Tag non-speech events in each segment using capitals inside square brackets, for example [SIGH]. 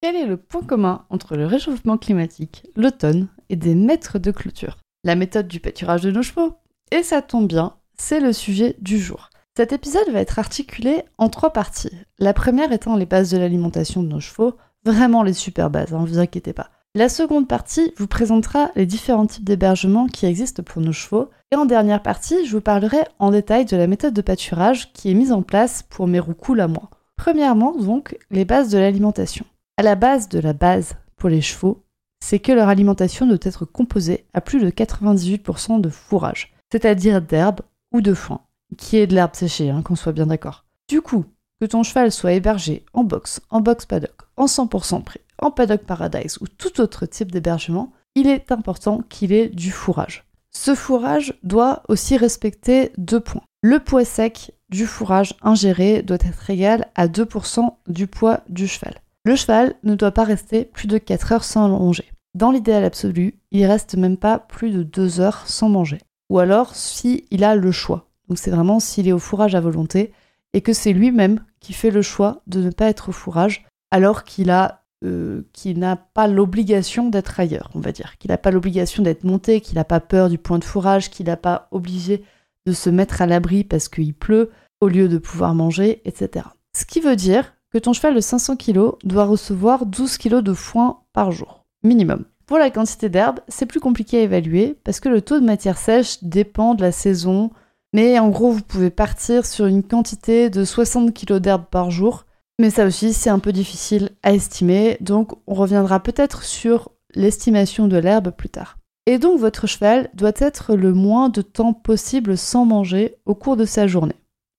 Quel est le point commun entre le réchauffement climatique, l'automne et des maîtres de clôture? La méthode du pâturage de nos chevaux. Et ça tombe bien, c'est le sujet du jour. Cet épisode va être articulé en trois parties. La première étant les bases de l'alimentation de nos chevaux, vraiment les super bases, ne hein, vous inquiétez pas. La seconde partie vous présentera les différents types d'hébergements qui existent pour nos chevaux. Et en dernière partie, je vous parlerai en détail de la méthode de pâturage qui est mise en place pour mes roucoules à moi. Premièrement, donc, les bases de l'alimentation. À la base de la base pour les chevaux, c'est que leur alimentation doit être composée à plus de 98% de fourrage, c'est-à-dire d'herbe ou de foin qui est de l'herbe séchée, hein, qu'on soit bien d'accord. Du coup, que ton cheval soit hébergé en box, en box paddock, en 100% prêt, en paddock paradise ou tout autre type d'hébergement, il est important qu'il ait du fourrage. Ce fourrage doit aussi respecter deux points. Le poids sec du fourrage ingéré doit être égal à 2% du poids du cheval. Le cheval ne doit pas rester plus de 4 heures sans manger. Dans l'idéal absolu, il reste même pas plus de 2 heures sans manger. Ou alors si il a le choix. Donc c'est vraiment s'il est au fourrage à volonté et que c'est lui-même qui fait le choix de ne pas être au fourrage alors qu'il a euh, n'a pas l'obligation d'être ailleurs, on va dire, qu'il n'a pas l'obligation d'être monté, qu'il n'a pas peur du point de fourrage, qu'il n'a pas obligé de se mettre à l'abri parce qu'il pleut au lieu de pouvoir manger, etc. Ce qui veut dire que ton cheval de 500 kg doit recevoir 12 kg de foin par jour, minimum. Pour la quantité d'herbe, c'est plus compliqué à évaluer parce que le taux de matière sèche dépend de la saison, mais en gros, vous pouvez partir sur une quantité de 60 kg d'herbe par jour. Mais ça aussi, c'est un peu difficile à estimer. Donc, on reviendra peut-être sur l'estimation de l'herbe plus tard. Et donc, votre cheval doit être le moins de temps possible sans manger au cours de sa journée.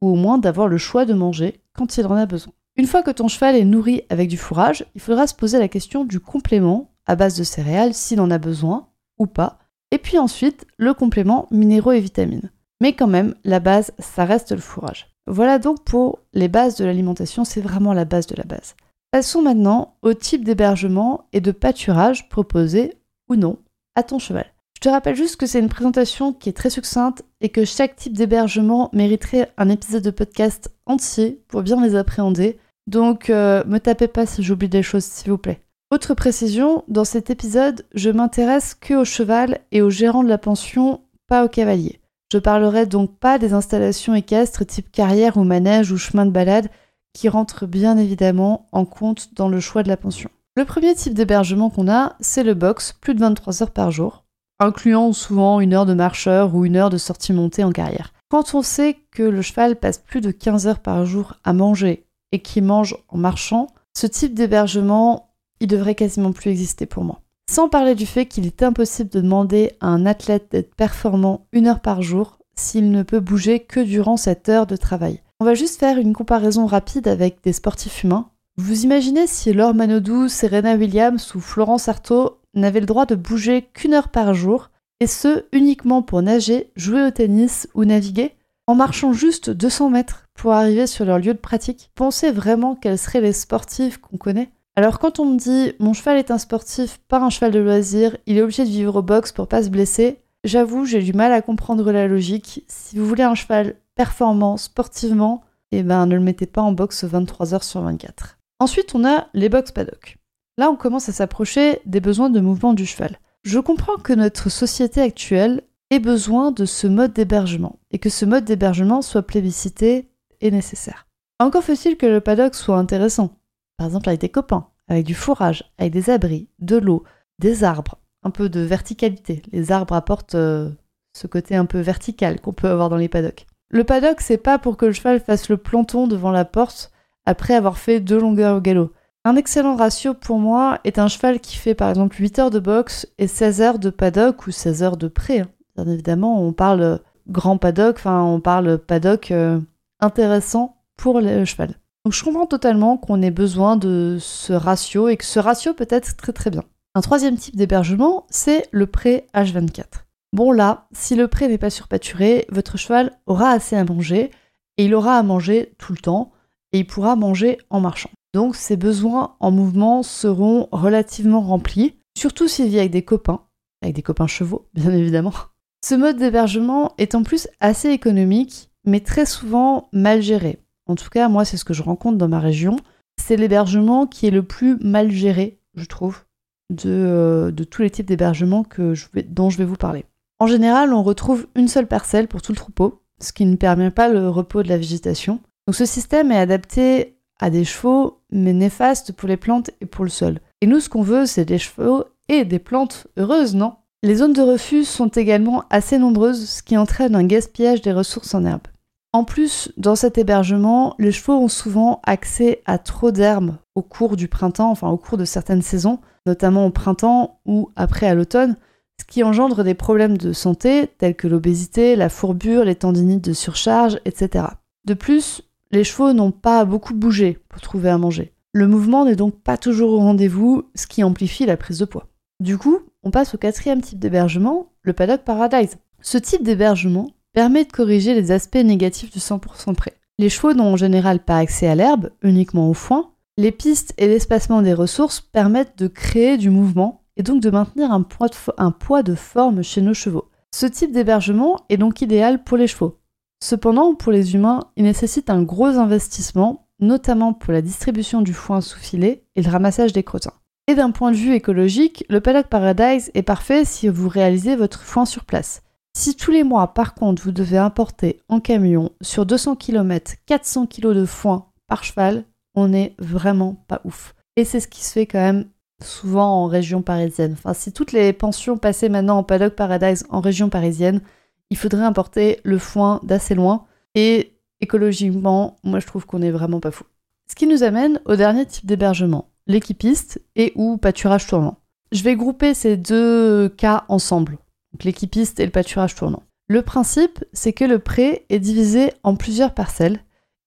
Ou au moins d'avoir le choix de manger quand il en a besoin. Une fois que ton cheval est nourri avec du fourrage, il faudra se poser la question du complément à base de céréales s'il en a besoin ou pas. Et puis ensuite, le complément minéraux et vitamines. Mais quand même, la base, ça reste le fourrage. Voilà donc pour les bases de l'alimentation, c'est vraiment la base de la base. Passons maintenant au type d'hébergement et de pâturage proposé ou non à ton cheval. Je te rappelle juste que c'est une présentation qui est très succincte et que chaque type d'hébergement mériterait un épisode de podcast entier pour bien les appréhender. Donc euh, me tapez pas si j'oublie des choses s'il vous plaît. Autre précision, dans cet épisode, je m'intéresse que au cheval et au gérant de la pension, pas au cavalier. Je parlerai donc pas des installations équestres type carrière ou manège ou chemin de balade qui rentrent bien évidemment en compte dans le choix de la pension. Le premier type d'hébergement qu'on a, c'est le box, plus de 23 heures par jour, incluant souvent une heure de marcheur ou une heure de sortie montée en carrière. Quand on sait que le cheval passe plus de 15 heures par jour à manger et qu'il mange en marchant, ce type d'hébergement, il devrait quasiment plus exister pour moi. Sans parler du fait qu'il est impossible de demander à un athlète d'être performant une heure par jour s'il ne peut bouger que durant cette heure de travail. On va juste faire une comparaison rapide avec des sportifs humains. Vous imaginez si Laure Manodou, Serena Williams ou Florence Artaud n'avaient le droit de bouger qu'une heure par jour, et ce uniquement pour nager, jouer au tennis ou naviguer, en marchant juste 200 mètres pour arriver sur leur lieu de pratique Pensez vraiment quels seraient les sportifs qu'on connaît alors quand on me dit mon cheval est un sportif, pas un cheval de loisir, il est obligé de vivre au box pour pas se blesser, j'avoue j'ai du mal à comprendre la logique. Si vous voulez un cheval performant sportivement, eh ben ne le mettez pas en box 23 heures sur 24. Ensuite on a les box paddock. Là on commence à s'approcher des besoins de mouvement du cheval. Je comprends que notre société actuelle ait besoin de ce mode d'hébergement et que ce mode d'hébergement soit plébiscité et nécessaire. Encore faut-il que le paddock soit intéressant par exemple avec des copains, avec du fourrage, avec des abris, de l'eau, des arbres, un peu de verticalité. Les arbres apportent euh, ce côté un peu vertical qu'on peut avoir dans les paddocks. Le paddock, c'est pas pour que le cheval fasse le planton devant la porte après avoir fait deux longueurs au galop. Un excellent ratio pour moi est un cheval qui fait par exemple 8 heures de boxe et 16 heures de paddock ou 16 heures de pré. Hein. Bien évidemment, on parle grand paddock, enfin on parle paddock euh, intéressant pour le cheval. Donc je comprends totalement qu'on ait besoin de ce ratio et que ce ratio peut être très très bien. Un troisième type d'hébergement, c'est le pré H24. Bon là, si le pré n'est pas surpâturé, votre cheval aura assez à manger et il aura à manger tout le temps et il pourra manger en marchant. Donc ses besoins en mouvement seront relativement remplis, surtout s'il vit avec des copains, avec des copains chevaux [LAUGHS] bien évidemment. Ce mode d'hébergement est en plus assez économique, mais très souvent mal géré. En tout cas, moi c'est ce que je rencontre dans ma région. C'est l'hébergement qui est le plus mal géré, je trouve, de, euh, tous les types d'hébergement dont je vais vous parler. En général, on retrouve une seule parcelle pour tout le troupeau, ce qui ne permet pas le repos de la végétation. Donc ce système est adapté à des chevaux, mais néfaste pour les plantes et pour le sol. Et nous, ce qu'on veut, c'est des chevaux et des plantes heureuses, non? Les zones de refuge sont également assez nombreuses, ce qui entraîne un gaspillage des ressources en herbe. En plus, dans cet hébergement, les chevaux ont souvent accès à trop d'herbes au cours du printemps, enfin au cours de certaines saisons, notamment au printemps ou après à l'automne, ce qui engendre des problèmes de santé tels que l'obésité, la fourbure, les tendinites de surcharge, etc. De plus, les chevaux n'ont pas beaucoup bougé pour trouver à manger. Le mouvement n'est donc pas toujours au rendez-vous, ce qui amplifie la prise de poids. Du coup, on passe au quatrième type d'hébergement, le paddock paradise. Ce type d'hébergement permet de corriger les aspects négatifs du 100% prêt. Les chevaux n'ont en général pas accès à l'herbe, uniquement au foin. Les pistes et l'espacement des ressources permettent de créer du mouvement et donc de maintenir un poids de, un poids de forme chez nos chevaux. Ce type d'hébergement est donc idéal pour les chevaux. Cependant, pour les humains, il nécessite un gros investissement, notamment pour la distribution du foin sous filet et le ramassage des crottins. Et d'un point de vue écologique, le Paddock Paradise est parfait si vous réalisez votre foin sur place. Si tous les mois, par contre, vous devez importer en camion sur 200 km 400 kg de foin par cheval, on n'est vraiment pas ouf. Et c'est ce qui se fait quand même souvent en région parisienne. Enfin, si toutes les pensions passaient maintenant en Paddock Paradise en région parisienne, il faudrait importer le foin d'assez loin. Et écologiquement, moi je trouve qu'on est vraiment pas fou. Ce qui nous amène au dernier type d'hébergement, l'équipiste et ou pâturage tournant. Je vais grouper ces deux cas ensemble, l'équipiste et le pâturage tournant. Le principe, c'est que le pré est divisé en plusieurs parcelles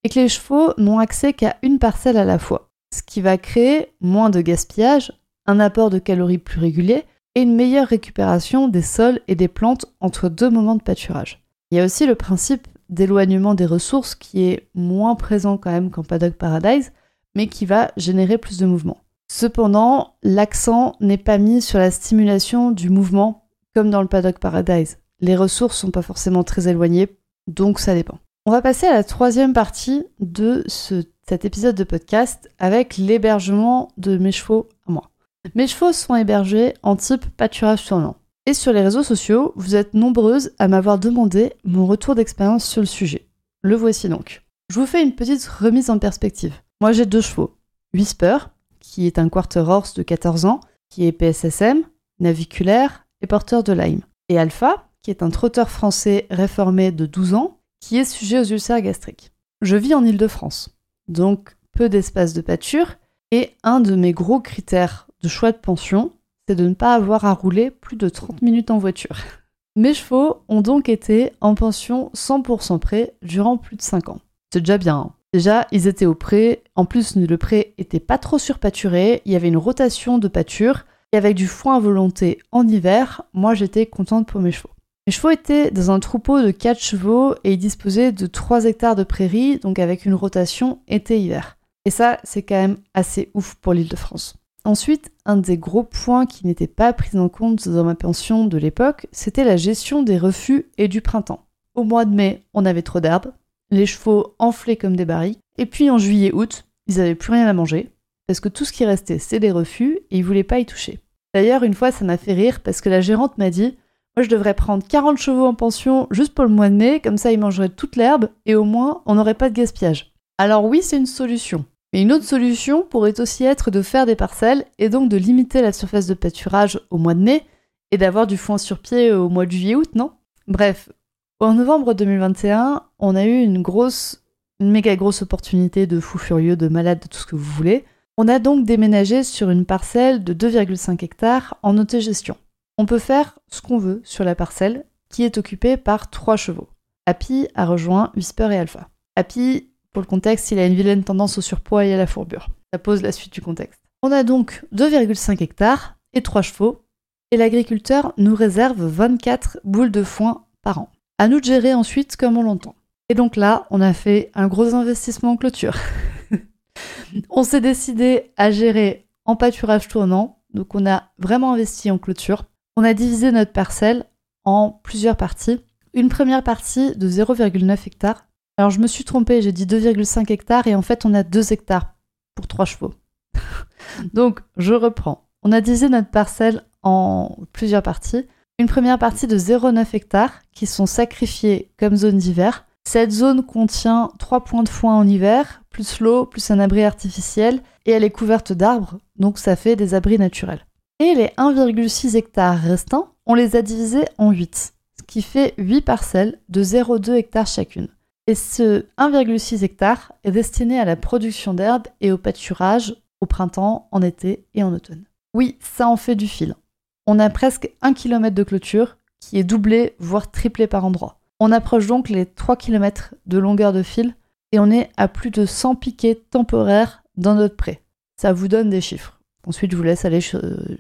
et que les chevaux n'ont accès qu'à une parcelle à la fois, ce qui va créer moins de gaspillage, un apport de calories plus régulier et une meilleure récupération des sols et des plantes entre deux moments de pâturage. Il y a aussi le principe d'éloignement des ressources qui est moins présent quand même qu'en Paddock Paradise, mais qui va générer plus de mouvement. Cependant, l'accent n'est pas mis sur la stimulation du mouvement comme dans le Paddock Paradise. Les ressources sont pas forcément très éloignées, donc ça dépend. On va passer à la troisième partie de cet épisode de podcast avec l'hébergement de mes chevaux à moi. Mes chevaux sont hébergés en type pâturage tournant. Et sur les réseaux sociaux, vous êtes nombreuses à m'avoir demandé mon retour d'expérience sur le sujet. Le voici donc. Je vous fais une petite remise en perspective. Moi j'ai deux chevaux. Whisper, qui est un quarter horse de 14 ans, qui est PSSM, naviculaire et porteur de Lyme. Et Alpha, qui est un trotteur français réformé de 12 ans, qui est sujet aux ulcères gastriques. Je vis en Ile-de-France, donc peu d'espace de pâture, et un de mes gros critères de choix de pension, c'est de ne pas avoir à rouler plus de 30 minutes en voiture. [LAUGHS] Mes chevaux ont donc été en pension 100% prêt durant plus de 5 ans. C'est déjà bien. Hein. Déjà, ils étaient au pré. En plus, le pré était pas trop surpâturé. Il y avait une rotation de pâture. Et avec du foin à volonté en hiver, moi j'étais contente pour mes chevaux. Mes chevaux étaient dans un troupeau de 4 chevaux et ils disposaient de 3 hectares de prairie, donc avec une rotation été-hiver. Et ça, c'est quand même assez ouf pour l'île de France. Ensuite, un des gros points qui n'était pas pris en compte dans ma pension de l'époque, c'était la gestion des refus et du printemps. Au mois de mai, on avait trop d'herbes, les chevaux enflaient comme des barils, et puis en juillet-août, ils n'avaient plus rien à manger, parce que tout ce qui restait, c'est des refus, et ils voulaient pas y toucher. D'ailleurs, une fois, ça m'a fait rire, parce que la gérante m'a dit Moi, je devrais prendre 40 chevaux en pension juste pour le mois de mai, comme ça, ils mangeraient toute l'herbe, et au moins, on n'aurait pas de gaspillage. Alors, oui, c'est une solution. Une autre solution pourrait aussi être de faire des parcelles et donc de limiter la surface de pâturage au mois de mai et d'avoir du foin sur pied au mois de juillet-août, non? Bref, en novembre 2021, on a eu une grosse, une méga grosse opportunité de fou furieux, de malade, de tout ce que vous voulez. On a donc déménagé sur une parcelle de 2,5 hectares en autogestion. On peut faire ce qu'on veut sur la parcelle qui est occupée par trois chevaux. Happy a rejoint Whisper et Alpha. Happy Pour le contexte, il a une vilaine tendance au surpoids et à la fourbure. Ça pose la suite du contexte. On a donc 2,5 hectares et 3 chevaux, et l'agriculteur nous réserve 24 boules de foin par an. À nous de gérer ensuite comme on l'entend. Et donc là, on a fait un gros investissement en clôture. [LAUGHS] on s'est décidé à gérer en pâturage tournant, donc on a vraiment investi en clôture. On a divisé notre parcelle en plusieurs parties. Une première partie de 0,9 hectares. Alors je me suis trompée, j'ai dit 2,5 hectares et en fait on a 2 hectares pour 3 chevaux. [LAUGHS] donc je reprends. On a divisé notre parcelle en plusieurs parties. Une première partie de 0,9 hectares qui sont sacrifiés comme zone d'hiver. Cette zone contient 3 points de foin en hiver, plus l'eau, plus un abri artificiel, et elle est couverte d'arbres, donc ça fait des abris naturels. Et les 1,6 hectares restants, on les a divisés en 8, ce qui fait 8 parcelles de 0,2 hectares chacune. Et ce 1,6 hectare est destiné à la production d'herbes et au pâturage au printemps, en été et en automne. Oui, ça en fait du fil. On a presque 1 km de clôture qui est doublé, voire triplé par endroits. On approche donc les 3 km de longueur de fil et on est à plus de 100 piquets temporaires dans notre pré. Ça vous donne des chiffres. Ensuite, je vous laisse aller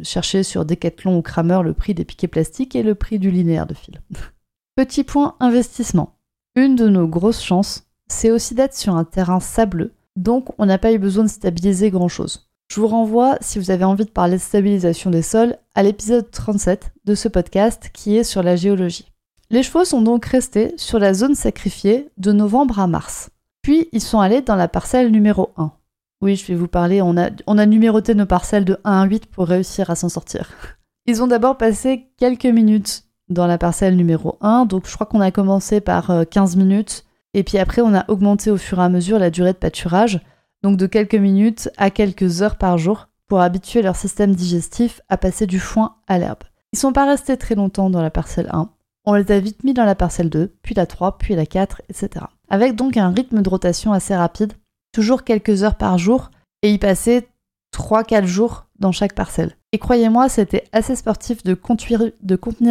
chercher sur Decathlon ou Kramer le prix des piquets plastiques et le prix du linéaire de fil. [LAUGHS] Petit point investissement. Une de nos grosses chances, c'est aussi d'être sur un terrain sableux, donc on n'a pas eu besoin de stabiliser grand-chose. Je vous renvoie, si vous avez envie de parler de stabilisation des sols, à l'épisode 37 de ce podcast qui est sur la géologie. Les chevaux sont donc restés sur la zone sacrifiée de novembre à mars. Puis ils sont allés dans la parcelle numéro 1. Oui, je vais vous parler, on a, on a numéroté nos parcelles de 1 à 8 pour réussir à s'en sortir. [LAUGHS] Ils ont d'abord passé quelques minutes dans la parcelle numéro 1, donc je crois qu'on a commencé par 15 euh, minutes, et puis après on a augmenté au fur et à mesure la durée de pâturage, donc de quelques minutes à quelques heures par jour, pour habituer leur système digestif à passer du foin à l'herbe. Ils sont pas restés très longtemps dans la parcelle 1, on les a vite mis dans la parcelle 2, puis la 3, puis la 4, etc. Avec donc un rythme de rotation assez rapide, toujours quelques heures par jour, et y passer 3-4 jours dans chaque parcelle. Et croyez-moi, c'était assez sportif de, contenir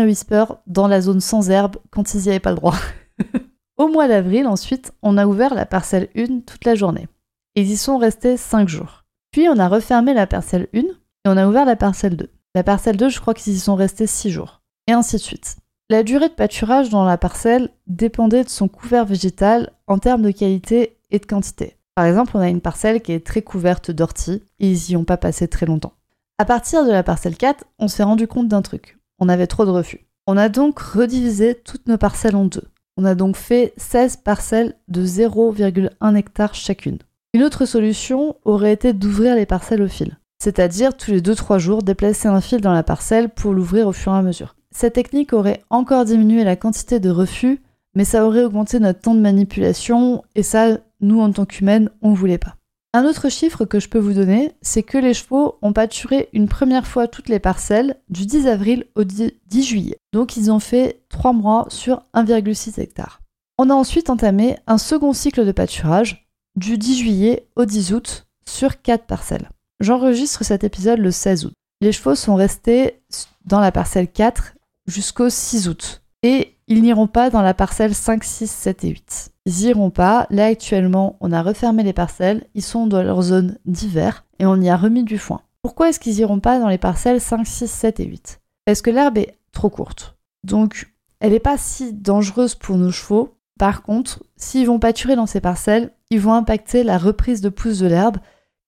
Whisper dans la zone sans herbe quand ils n'y avaient pas le droit. [LAUGHS] Au mois d'avril, ensuite, on a ouvert la parcelle 1 toute la journée. Ils y sont restés 5 jours. Puis on a refermé la parcelle 1 et on a ouvert la parcelle 2. La parcelle 2, je crois qu'ils y sont restés 6 jours. Et ainsi de suite. La durée de pâturage dans la parcelle dépendait de son couvert végétal en termes de qualité et de quantité. Par exemple, on a une parcelle qui est très couverte d'orties et ils y ont pas passé très longtemps. À partir de la parcelle 4, on s'est rendu compte d'un truc. On avait trop de refus. On a donc redivisé toutes nos parcelles en deux. On a donc fait 16 parcelles de 0,1 hectare chacune. Une autre solution aurait été d'ouvrir les parcelles au fil, c'est-à-dire tous les 2-3 jours déplacer un fil dans la parcelle pour l'ouvrir au fur et à mesure. Cette technique aurait encore diminué la quantité de refus, mais ça aurait augmenté notre temps de manipulation, et ça, nous, en tant qu'humaines, on ne voulait pas. Un autre chiffre que je peux vous donner, c'est que les chevaux ont pâturé une première fois toutes les parcelles du 10 avril au 10 juillet. Donc ils ont fait 3 mois sur 1,6 hectare. On a ensuite entamé un second cycle de pâturage du 10 juillet au 10 août sur 4 parcelles. J'enregistre cet épisode le 16 août. Les chevaux sont restés dans la parcelle 4 jusqu'au 6 août. Et ils n'iront pas dans la parcelle 5, 6, 7 et 8. Ils n'iront pas. Là, actuellement, on a refermé les parcelles. Ils sont dans leur zone d'hiver et on y a remis du foin. Pourquoi est-ce qu'ils n'iront pas dans les parcelles 5, 6, 7 et 8 Parce que l'herbe est trop courte. Donc, elle n'est pas si dangereuse pour nos chevaux. Par contre, s'ils vont pâturer dans ces parcelles, ils vont impacter la reprise de pousse de l'herbe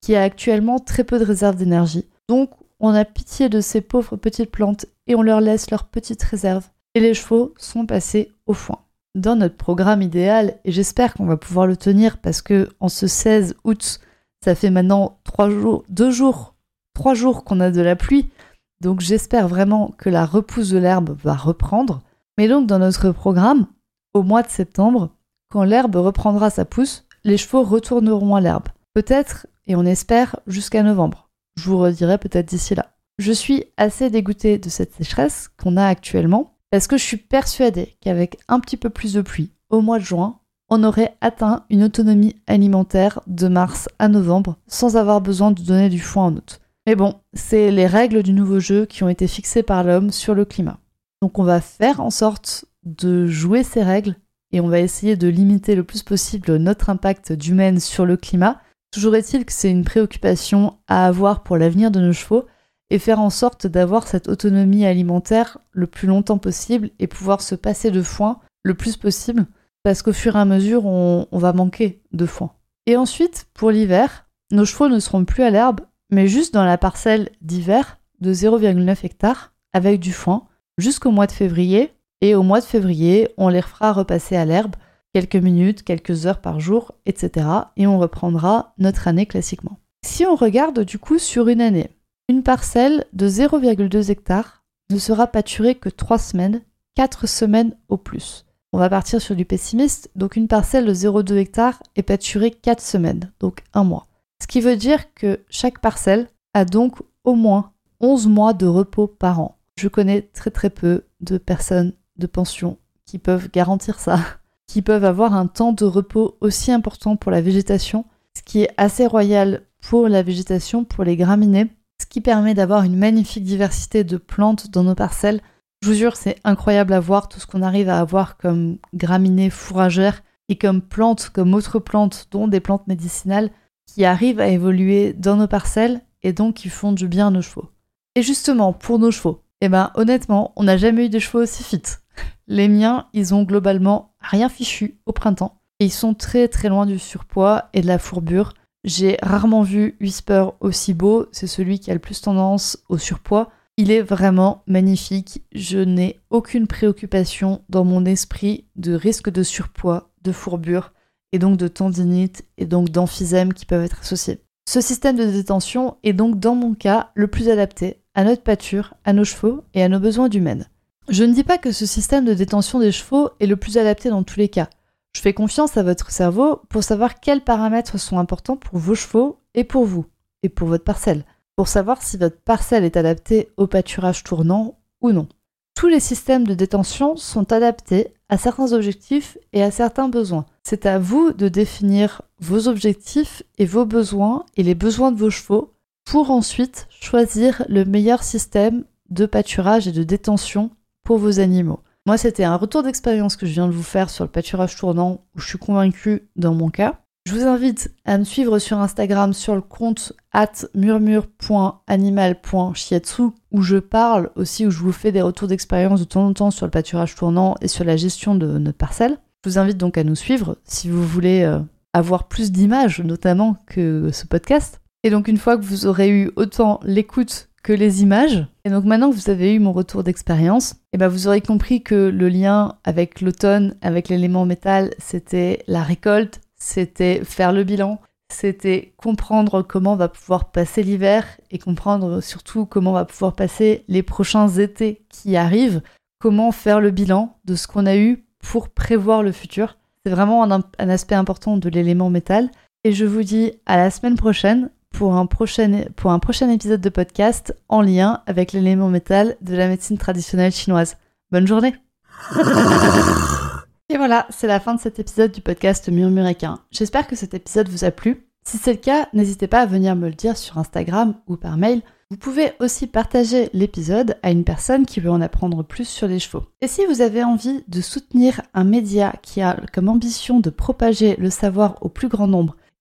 qui a actuellement très peu de réserve d'énergie. Donc, on a pitié de ces pauvres petites plantes et on leur laisse leurs petites réserves. Et les chevaux sont passés au foin. Dans notre programme idéal, et j'espère qu'on va pouvoir le tenir parce que en ce 16 août, ça fait maintenant trois jours, deux jours, trois jours qu'on a de la pluie. Donc j'espère vraiment que la repousse de l'herbe va reprendre. Mais donc dans notre programme, au mois de septembre, quand l'herbe reprendra sa pousse, les chevaux retourneront à l'herbe. Peut-être, et on espère, jusqu'à novembre. Je vous redirai peut-être d'ici là. Je suis assez dégoûtée de cette sécheresse qu'on a actuellement parce que je suis persuadée qu'avec un petit peu plus de pluie au mois de juin, on aurait atteint une autonomie alimentaire de mars à novembre sans avoir besoin de donner du foin en août? Mais bon, c'est les règles du nouveau jeu qui ont été fixées par l'homme sur le climat. Donc on va faire en sorte de jouer ces règles et on va essayer de limiter le plus possible notre impact d'humaine sur le climat. Toujours est-il que c'est une préoccupation à avoir pour l'avenir de nos chevaux et faire en sorte d'avoir cette autonomie alimentaire le plus longtemps possible et pouvoir se passer de foin le plus possible parce qu'au fur et à mesure on, va manquer de foin. Et ensuite, pour l'hiver, nos chevaux ne seront plus à l'herbe, mais juste dans la parcelle d'hiver de 0,9 hectares avec du foin jusqu'au mois de février. Et au mois de février, on les refera repasser à l'herbe quelques minutes, quelques heures par jour, etc. Et on reprendra notre année classiquement. Si on regarde du coup sur une année, une parcelle de 0,2 hectares ne sera pâturée que 3 semaines, 4 semaines au plus. On va partir sur du pessimiste, donc une parcelle de 0,2 hectares est pâturée 4 semaines, donc un mois. Ce qui veut dire que chaque parcelle a donc au moins 11 mois de repos par an. Je connais très très peu de personnes de pension qui peuvent garantir ça, [LAUGHS] qui peuvent avoir un temps de repos aussi important pour la végétation, ce qui est assez royal pour la végétation, pour les graminées, ce qui permet d'avoir une magnifique diversité de plantes dans nos parcelles. Je vous jure, c'est incroyable à voir tout ce qu'on arrive à avoir comme graminées fourragères et comme plantes, comme autres plantes, dont des plantes médicinales, qui arrivent à évoluer dans nos parcelles et donc qui font du bien à nos chevaux. Et justement, pour nos chevaux, eh ben honnêtement, on n'a jamais eu des chevaux aussi fit. Les miens, ils ont globalement rien fichu au printemps. Et ils sont très très loin du surpoids et de la fourbure. J'ai rarement vu Whisper aussi beau, c'est celui qui a le plus tendance au surpoids. Il est vraiment magnifique. Je n'ai aucune préoccupation dans mon esprit de risque de surpoids, de fourbure, et donc de tendinite et donc d'emphysème qui peuvent être associés. Ce système de détention est donc dans mon cas le plus adapté à notre pâture, à nos chevaux et à nos besoins d'humaines. Je ne dis pas que ce système de détention des chevaux est le plus adapté dans tous les cas. Je fais confiance à votre cerveau pour savoir quels paramètres sont importants pour vos chevaux et pour vous, et pour votre parcelle, pour savoir si votre parcelle est adaptée au pâturage tournant ou non. Tous les systèmes de détention sont adaptés à certains objectifs et à certains besoins. C'est à vous de définir vos objectifs et vos besoins et les besoins de vos chevaux pour ensuite choisir le meilleur système de pâturage et de détention pour vos animaux. Moi, c'était un retour d'expérience que je viens de vous faire sur le pâturage tournant où je suis convaincue dans mon cas. Je vous invite à me suivre sur Instagram sur le compte at murmure.animal.shiatsu où je parle aussi, où je vous fais des retours d'expérience de temps en temps sur le pâturage tournant et sur la gestion de notre parcelle. Je vous invite donc à nous suivre si vous voulez euh, avoir plus d'images notamment que ce podcast. Et donc une fois que vous aurez eu autant l'écoute que les images, et donc maintenant que vous avez eu mon retour d'expérience, eh ben vous aurez compris que le lien avec l'automne, avec l'élément métal, c'était la récolte, c'était faire le bilan, c'était comprendre comment on va pouvoir passer l'hiver et comprendre surtout comment on va pouvoir passer les prochains étés qui arrivent, comment faire le bilan de ce qu'on a eu pour prévoir le futur. C'est vraiment un aspect important de l'élément métal. Et je vous dis à la semaine prochaine pour un, prochain, pour un prochain épisode de podcast en lien avec l'élément métal de la médecine traditionnelle chinoise. Bonne journée [LAUGHS] Et voilà, c'est la fin de cet épisode du podcast Murmuréquin. J'espère que cet épisode vous a plu. Si c'est le cas, n'hésitez pas à venir me le dire sur Instagram ou par mail. Vous pouvez aussi partager l'épisode à une personne qui veut en apprendre plus sur les chevaux. Et si vous avez envie de soutenir un média qui a comme ambition de propager le savoir au plus grand nombre